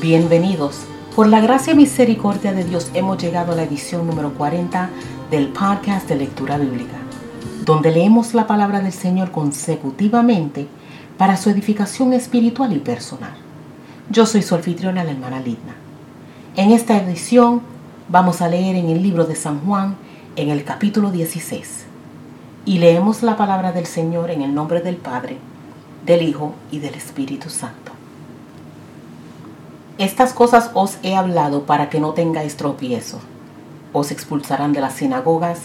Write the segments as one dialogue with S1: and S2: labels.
S1: Bienvenidos. Por la gracia y misericordia de Dios hemos llegado a la edición número 40 del podcast de lectura bíblica, donde leemos la palabra del Señor consecutivamente para su edificación espiritual y personal. Yo soy su anfitriona, la hermana Lidna. En esta edición vamos a leer en el libro de San Juan, en el capítulo 16, y leemos la palabra del Señor en el nombre del Padre, del Hijo y del Espíritu Santo. Estas cosas os he hablado para que no tengáis tropiezo. Os expulsarán de las sinagogas,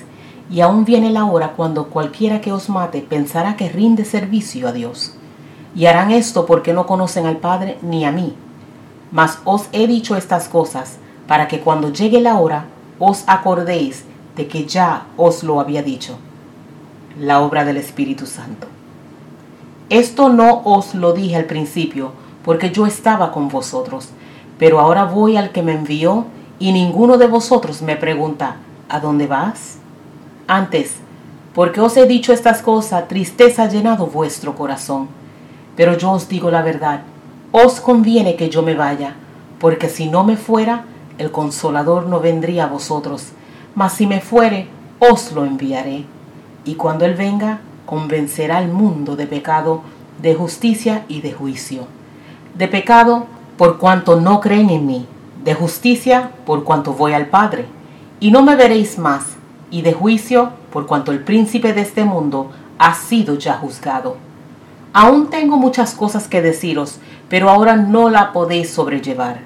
S1: y aún viene la hora cuando cualquiera que os mate pensará que rinde servicio a Dios. Y harán esto porque no conocen al Padre ni a mí. Mas os he dicho estas cosas para que cuando llegue la hora os acordéis de que ya os lo había dicho. La obra del Espíritu Santo. Esto no os lo dije al principio, porque yo estaba con vosotros pero ahora voy al que me envió y ninguno de vosotros me pregunta, ¿a dónde vas? Antes, porque os he dicho estas cosas, tristeza ha llenado vuestro corazón. Pero yo os digo la verdad, os conviene que yo me vaya, porque si no me fuera, el consolador no vendría a vosotros, mas si me fuere, os lo enviaré. Y cuando Él venga, convencerá al mundo de pecado, de justicia y de juicio. De pecado, por cuanto no creen en mí, de justicia, por cuanto voy al Padre, y no me veréis más, y de juicio, por cuanto el príncipe de este mundo ha sido ya juzgado. Aún tengo muchas cosas que deciros, pero ahora no la podéis sobrellevar.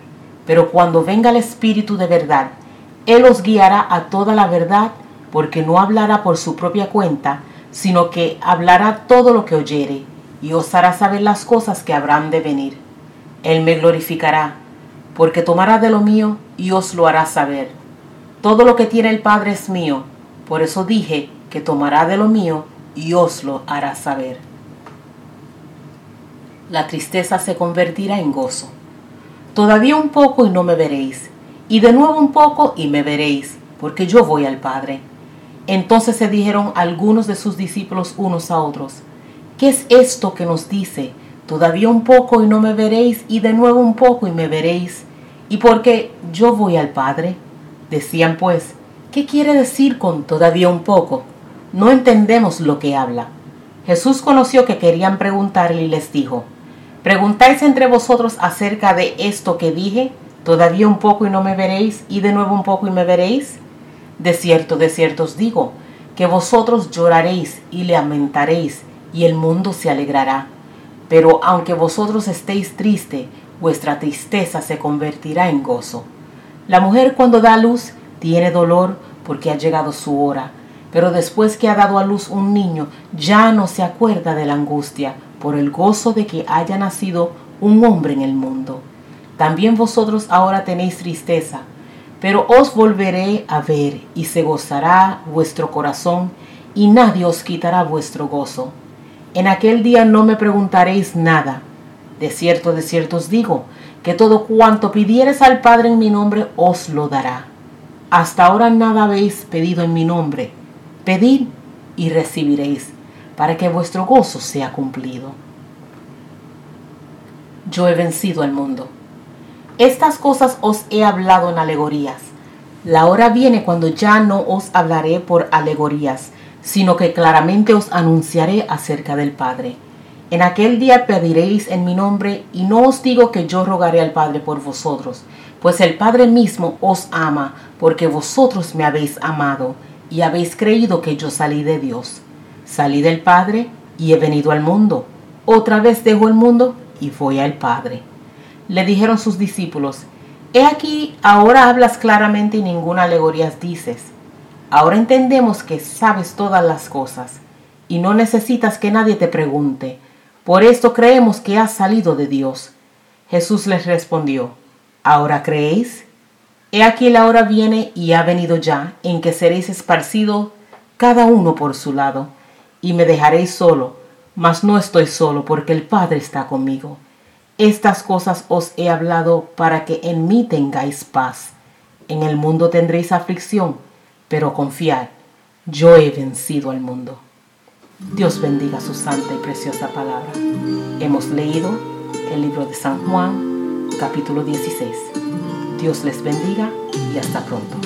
S1: Pero cuando venga el Espíritu de verdad, Él os guiará a toda la verdad, porque no hablará por su propia cuenta, sino que hablará todo lo que oyere, y os hará saber las cosas que habrán de venir él me glorificará, porque tomará de lo mío y os lo hará saber. Todo lo que tiene el Padre es mío, por eso dije que tomará de lo mío y os lo hará saber. La tristeza se convertirá en gozo. Todavía un poco y no me veréis, y de nuevo un poco y me veréis, porque yo voy al Padre. Entonces se dijeron algunos de sus discípulos unos a otros, ¿qué es esto que nos dice? Todavía un poco y no me veréis, y de nuevo un poco y me veréis. Y porque yo voy al Padre. Decían pues, ¿qué quiere decir con todavía un poco? No entendemos lo que habla. Jesús conoció que querían preguntarle y les dijo, ¿preguntáis entre vosotros acerca de esto que dije? Todavía un poco y no me veréis, y de nuevo un poco y me veréis. De cierto, de cierto os digo, que vosotros lloraréis y lamentaréis, y el mundo se alegrará pero aunque vosotros estéis triste, vuestra tristeza se convertirá en gozo. La mujer cuando da luz tiene dolor porque ha llegado su hora, pero después que ha dado a luz un niño ya no se acuerda de la angustia por el gozo de que haya nacido un hombre en el mundo. También vosotros ahora tenéis tristeza, pero os volveré a ver y se gozará vuestro corazón y nadie os quitará vuestro gozo. En aquel día no me preguntaréis nada. De cierto, de cierto os digo, que todo cuanto pidieres al Padre en mi nombre os lo dará. Hasta ahora nada habéis pedido en mi nombre. Pedid y recibiréis, para que vuestro gozo sea cumplido. Yo he vencido al mundo. Estas cosas os he hablado en alegorías. La hora viene cuando ya no os hablaré por alegorías, sino que claramente os anunciaré acerca del Padre. En aquel día pediréis en mi nombre, y no os digo que yo rogaré al Padre por vosotros, pues el Padre mismo os ama, porque vosotros me habéis amado, y habéis creído que yo salí de Dios. Salí del Padre y he venido al mundo. Otra vez dejo el mundo y voy al Padre. Le dijeron sus discípulos, He aquí, ahora hablas claramente y ninguna alegoría dices Ahora entendemos que sabes todas las cosas y no necesitas que nadie te pregunte. Por esto creemos que has salido de Dios. Jesús les respondió, ¿ahora creéis? He aquí la hora viene y ha venido ya en que seréis esparcidos cada uno por su lado, y me dejaréis solo, mas no estoy solo porque el Padre está conmigo. Estas cosas os he hablado para que en mí tengáis paz. En el mundo tendréis aflicción pero confiar, yo he vencido al mundo. Dios bendiga su santa y preciosa palabra. Hemos leído el libro de San Juan, capítulo 16. Dios les bendiga y hasta pronto.